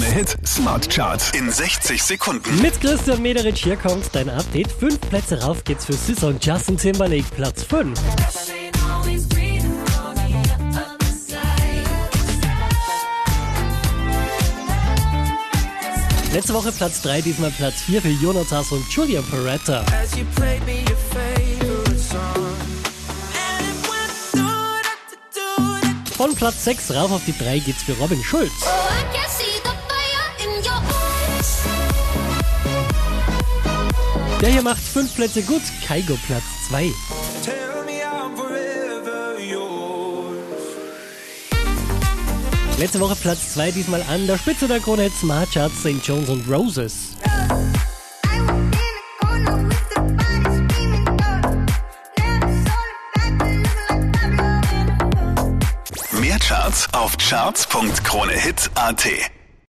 Krone Hit Smart Charts in 60 Sekunden. Mit Christian Mederich hier kommt dein Update. Fünf Plätze rauf geht's für Sis und Justin Timberlake, Platz 5. Letzte Woche Platz 3, diesmal Platz 4 für Jonatas und Julia Peretta. Von Platz 6 rauf auf die 3 geht's für Robin Schulz. Oh, Der hier macht 5 Plätze gut, Kaigo Platz 2. Tell me I'm forever yours. Letzte Woche Platz 2, diesmal an der Spitze der Krone Hit Smart Charts St. Jones und Roses. A Mehr Charts auf charts.kronehit.at.